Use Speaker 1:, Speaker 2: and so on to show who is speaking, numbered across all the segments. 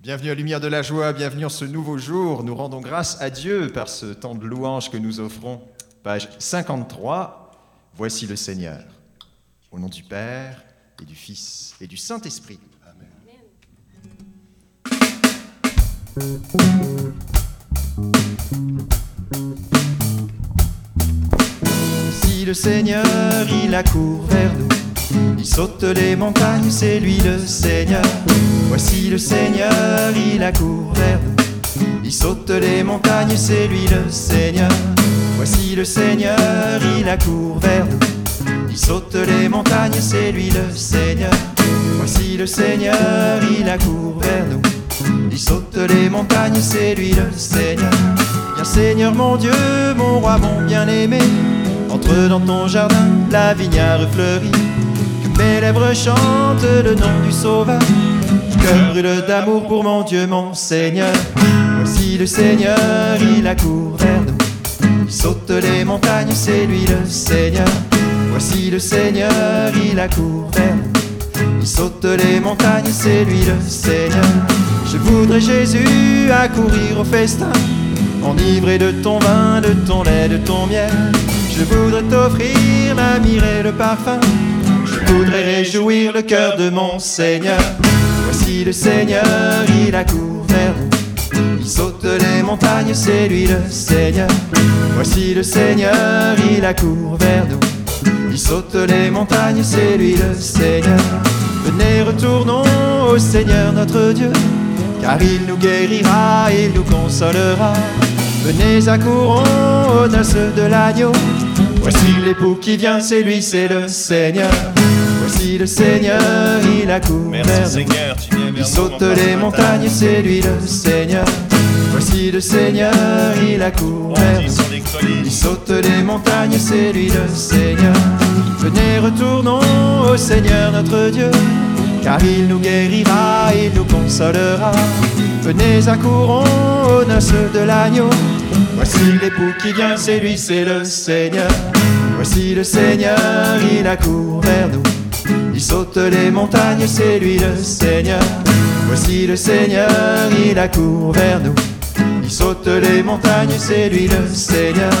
Speaker 1: Bienvenue à Lumière de la Joie, bienvenue en ce nouveau jour. Nous rendons grâce à Dieu par ce temps de louange que nous offrons. Page 53, Voici le Seigneur. Au nom du Père et du Fils et du Saint-Esprit. Si le Seigneur, il accourt vers nous, il saute les montagnes, c'est lui le Seigneur. Voici le Seigneur, il accourt vers nous, il saute les montagnes, c'est lui le Seigneur. Voici le Seigneur, il accourt vers nous, il saute les montagnes, c'est lui le Seigneur. Voici le Seigneur, il accourt vers nous, il saute les montagnes, c'est lui le Seigneur. Viens Seigneur mon Dieu, mon roi, mon bien-aimé, entre dans ton jardin, la vignard fleurit. Que mes lèvres chantent le nom du Sauveur. Cœur brûle d'amour pour mon Dieu, mon Seigneur. Voici le Seigneur, il accourt vers nous. Il saute les montagnes, c'est lui le Seigneur. Voici le Seigneur, il accourt vers nous. Il saute les montagnes, c'est lui le Seigneur. Je voudrais Jésus accourir au festin, enivré de ton vin, de ton lait, de ton miel. Je voudrais t'offrir la et le parfum. Je voudrais réjouir le cœur de mon Seigneur. Voici le Seigneur, il accourt vers nous. Il saute les montagnes, c'est lui le Seigneur. Voici le Seigneur, il accourt vers nous. Il saute les montagnes, c'est lui le Seigneur. Venez, retournons au Seigneur notre Dieu, car il nous guérira, il nous consolera. Venez, accourons aux noces de l'agneau. Voici l'époux qui vient, c'est lui, c'est le Seigneur. Voici le Seigneur, il accourt vers
Speaker 2: Merci
Speaker 1: nous.
Speaker 2: Seigneur, tu viens vers
Speaker 1: Il saute les montagnes, c'est lui le Seigneur. Voici le Seigneur, il accourt vers
Speaker 2: Bondis
Speaker 1: nous.
Speaker 2: sur les collines.
Speaker 1: Il saute les montagnes, c'est lui le Seigneur. Venez, retournons au Seigneur notre Dieu, car il nous guérira, il nous consolera. Venez, accourons aux noces de l'agneau. Voici l'époux qui vient, c'est lui, c'est le Seigneur. Voici le Seigneur, il accourt vers nous. Il saute les montagnes, c'est lui le Seigneur. Voici le Seigneur, il accourt vers nous. Il saute les montagnes, c'est lui le Seigneur.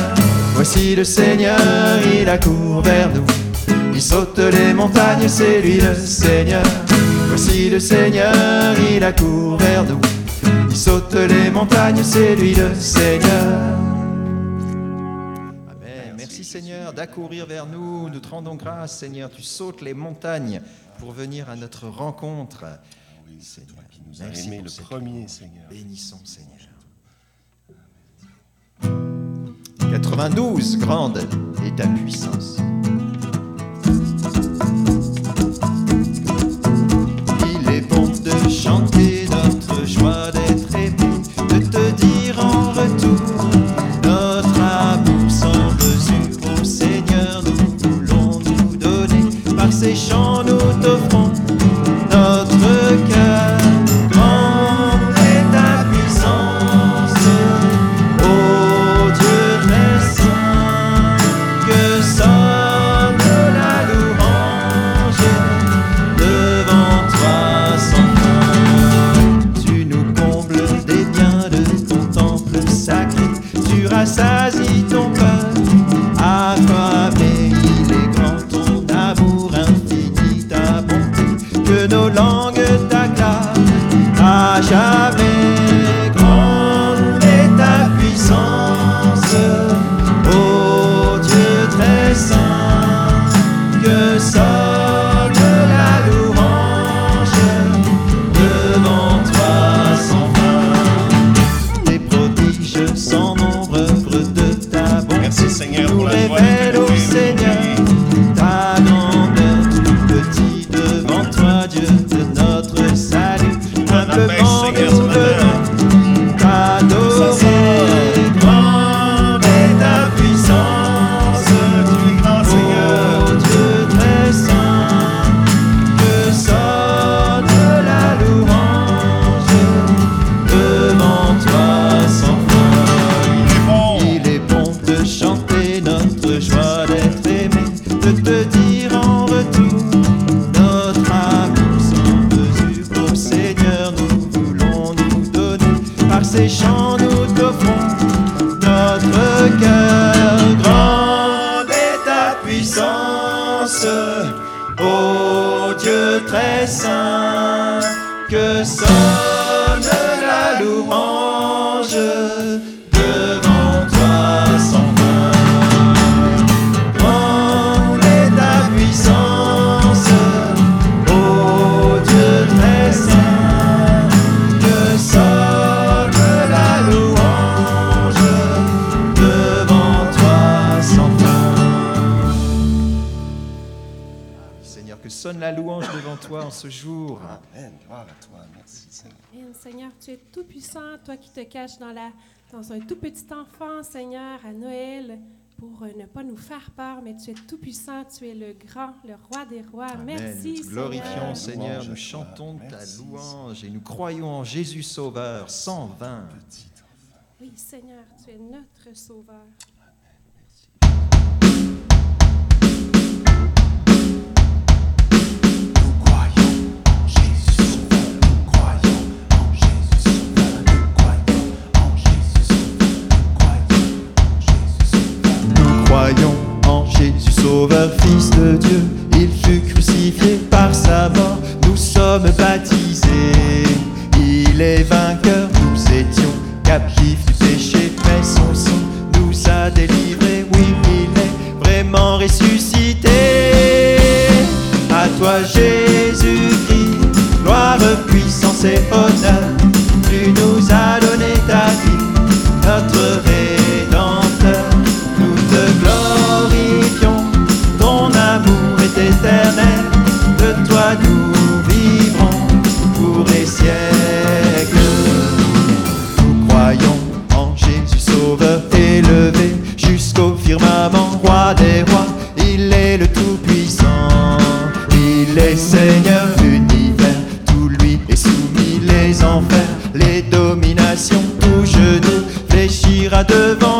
Speaker 1: Voici le Seigneur, il accourt vers nous. Il saute les montagnes, c'est lui le Seigneur. Voici le Seigneur, il accourt vers nous. Il saute les montagnes, c'est lui le Seigneur. Seigneur d'accourir vers nous. Nous te rendons grâce, Seigneur. Tu sautes les montagnes pour venir à notre rencontre. Seigneur,
Speaker 2: Qui nous a
Speaker 1: merci
Speaker 2: aimés
Speaker 1: pour
Speaker 2: le premier. Seigneur.
Speaker 1: Bénissons, Seigneur. 92, grande est ta puissance. très saint, que sonne la louange. Que sonne la louange devant toi en ce jour.
Speaker 2: Amen. Gloire à toi. Merci, Seigneur.
Speaker 3: Amen. Seigneur, tu es tout puissant, toi qui te caches dans, la, dans un tout petit enfant, Seigneur, à Noël, pour ne pas nous faire peur, mais tu es tout puissant, tu es le grand, le roi des rois.
Speaker 1: Amen.
Speaker 3: Merci,
Speaker 1: Nous glorifions,
Speaker 3: Seigneur.
Speaker 1: Nous chantons ta
Speaker 2: Merci,
Speaker 1: louange et nous croyons en Jésus Sauveur 120.
Speaker 2: Petit enfant.
Speaker 3: Oui, Seigneur, tu es notre sauveur.
Speaker 2: Nous
Speaker 1: toi, Jésus-Christ, gloire, puissance et honneur. Tu nous as donné ta vie, notre Rédempteur. Nous te glorifions, ton amour est éternel. De toi nous il est Seigneur l'univers. Tout lui est soumis, les enfers, les dominations, tout genou fléchira devant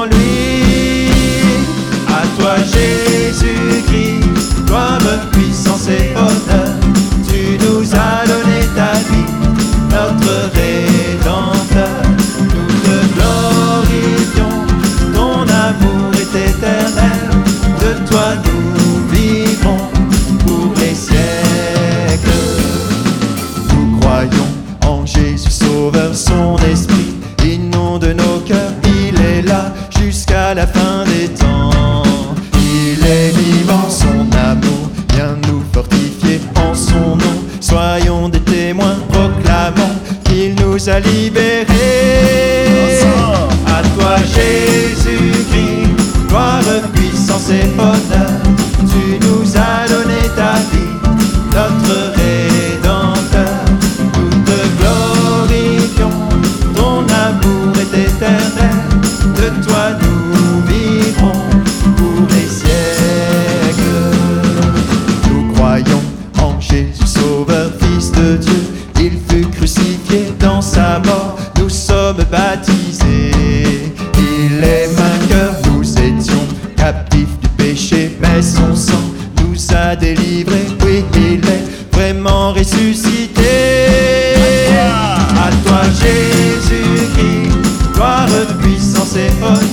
Speaker 1: puissance et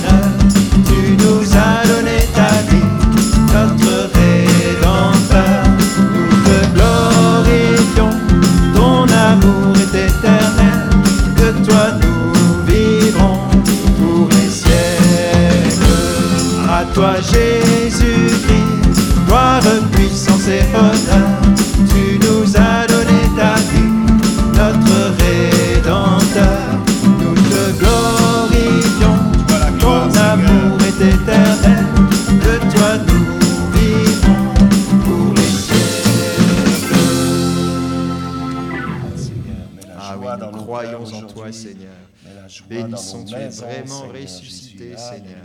Speaker 2: Mets la joie
Speaker 1: Béni
Speaker 2: dans nos
Speaker 1: sont-tu
Speaker 2: maisons,
Speaker 1: vraiment
Speaker 2: Seigneur
Speaker 1: ressuscité. Seigneur.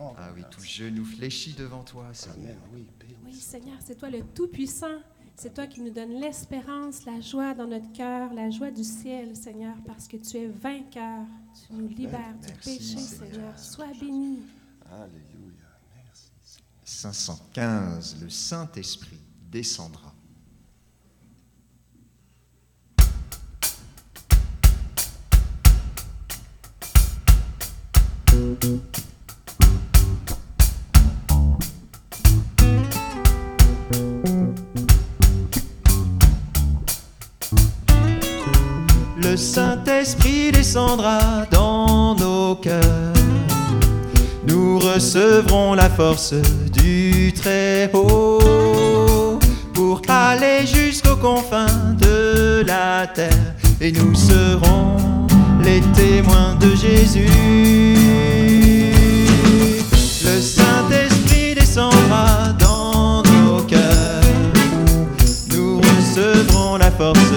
Speaker 1: Ah oui, tout genou fléchit devant toi, Seigneur.
Speaker 2: Oui,
Speaker 3: Seigneur, c'est toi le Tout-Puissant. C'est toi qui nous donne l'espérance, la joie dans notre cœur, la joie du ciel, Seigneur, parce que tu es vainqueur. Tu nous libères du péché,
Speaker 1: Seigneur.
Speaker 3: Seigneur. Sois béni.
Speaker 2: Alléluia. Merci.
Speaker 1: 515, le Saint-Esprit descendra. Le Saint-Esprit descendra dans nos cœurs. Nous recevrons la force du Très-Haut pour aller jusqu'aux confins de la terre et nous serons les témoins de Jésus. Le Saint-Esprit descendra dans nos cœurs. Nous recevrons la force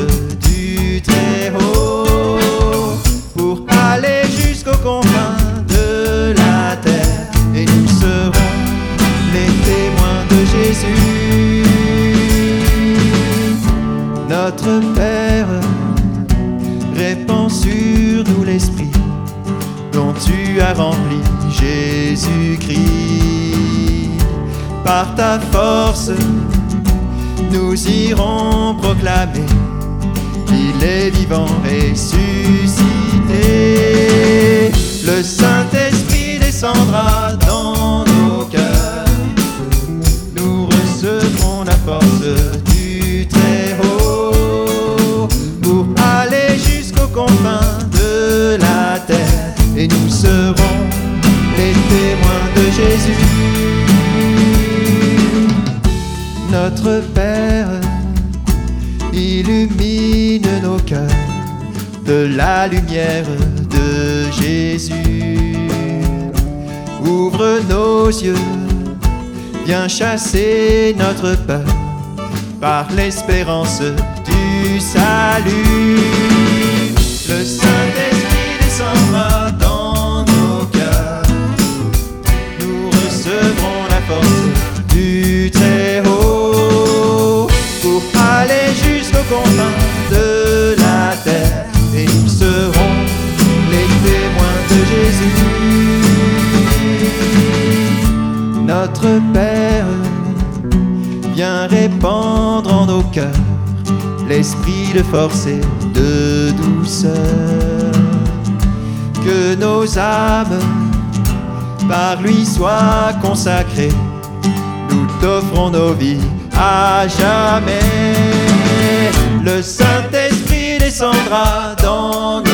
Speaker 1: nous irons proclamer qu'il est vivant ressuscité. Jésus. Ouvre nos yeux, viens chasser notre peur par l'espérance du salut. Le Saint-Esprit Notre Père, viens répandre en nos cœurs l'esprit de force et de douceur. Que nos âmes par lui soient consacrées. Nous t'offrons nos vies à jamais. Le Saint-Esprit descendra dans.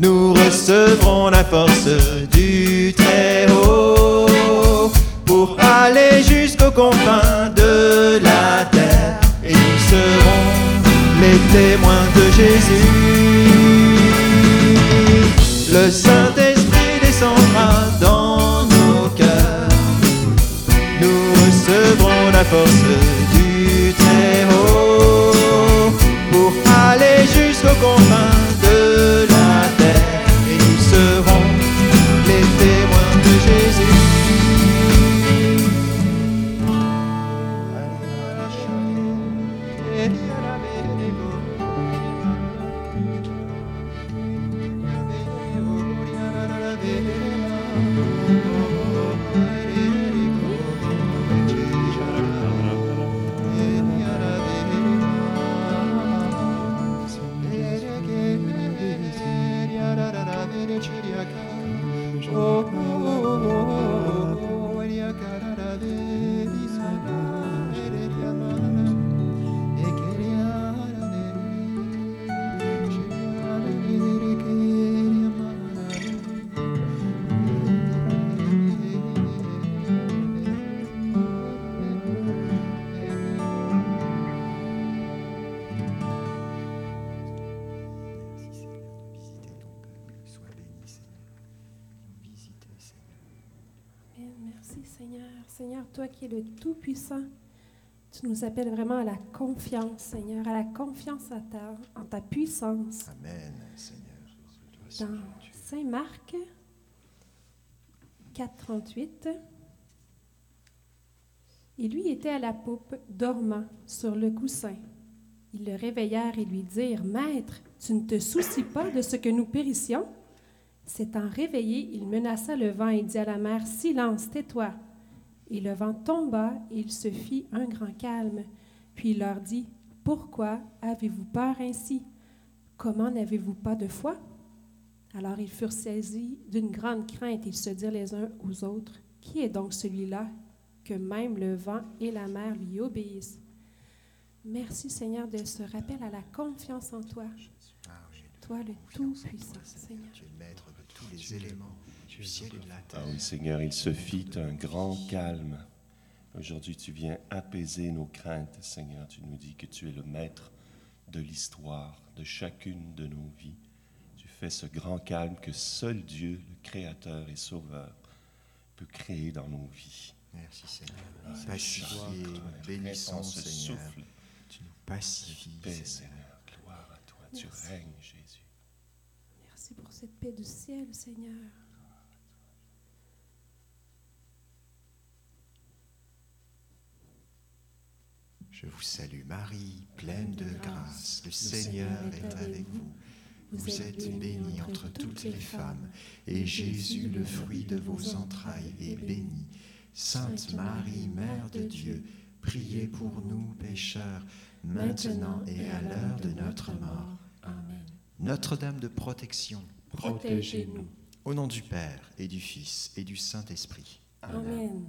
Speaker 1: Nous recevrons la force du Très-Haut pour aller jusqu'aux confins de la terre et nous serons les témoins de Jésus. Le Saint-Esprit descendra dans nos cœurs. Nous recevrons la force
Speaker 3: Merci Seigneur. Seigneur, toi qui es le Tout-Puissant, tu nous appelles vraiment à la confiance, Seigneur, à la confiance à ta, en ta puissance.
Speaker 1: Amen, Seigneur.
Speaker 3: Dans Saint Marc 4.38, et lui était à la poupe, dormant sur le coussin. Ils le réveillèrent et lui dirent, Maître, tu ne te soucies pas de ce que nous périssions? S'étant réveillé, il menaça le vent et dit à la mer, Silence, tais-toi. Et le vent tomba et il se fit un grand calme. Puis il leur dit, Pourquoi avez-vous peur ainsi? Comment n'avez-vous pas de foi? Alors ils furent saisis d'une grande crainte et ils se dirent les uns aux autres, Qui est donc celui-là que même le vent et la mer lui obéissent? Merci Seigneur de ce rappel à la confiance en toi,
Speaker 1: Ah
Speaker 3: toi le Tout-Puissant Seigneur.
Speaker 1: Les éléments du ciel et de la terre.
Speaker 4: Ah oui, Seigneur, il se fit un grand calme. Aujourd'hui, tu viens apaiser nos craintes, Seigneur. Tu nous dis que tu es le maître de l'histoire, de chacune de nos vies. Tu fais ce grand calme que seul Dieu, le Créateur et Sauveur, peut créer dans nos vies.
Speaker 1: Merci Seigneur.
Speaker 4: Ah,
Speaker 1: Pacifié, bénissons Seigneur.
Speaker 4: souffle
Speaker 1: Tu nous pacifies
Speaker 4: paix,
Speaker 1: Seigneur.
Speaker 4: Seigneur. Gloire à toi. Tu règnes, Jésus.
Speaker 3: Merci pour cette paix du ciel, Seigneur.
Speaker 1: Je vous salue Marie, pleine de grâce. Le Seigneur est avec vous. Vous êtes bénie entre toutes les femmes, et Jésus, le fruit de vos entrailles, est béni. Sainte Marie, Mère de Dieu, priez pour nous pécheurs, maintenant et à l'heure de notre mort.
Speaker 3: Amen.
Speaker 1: Notre-Dame de protection,
Speaker 3: Protégez-nous.
Speaker 1: au nom du Père et du Fils et du Saint-Esprit.
Speaker 3: Amen.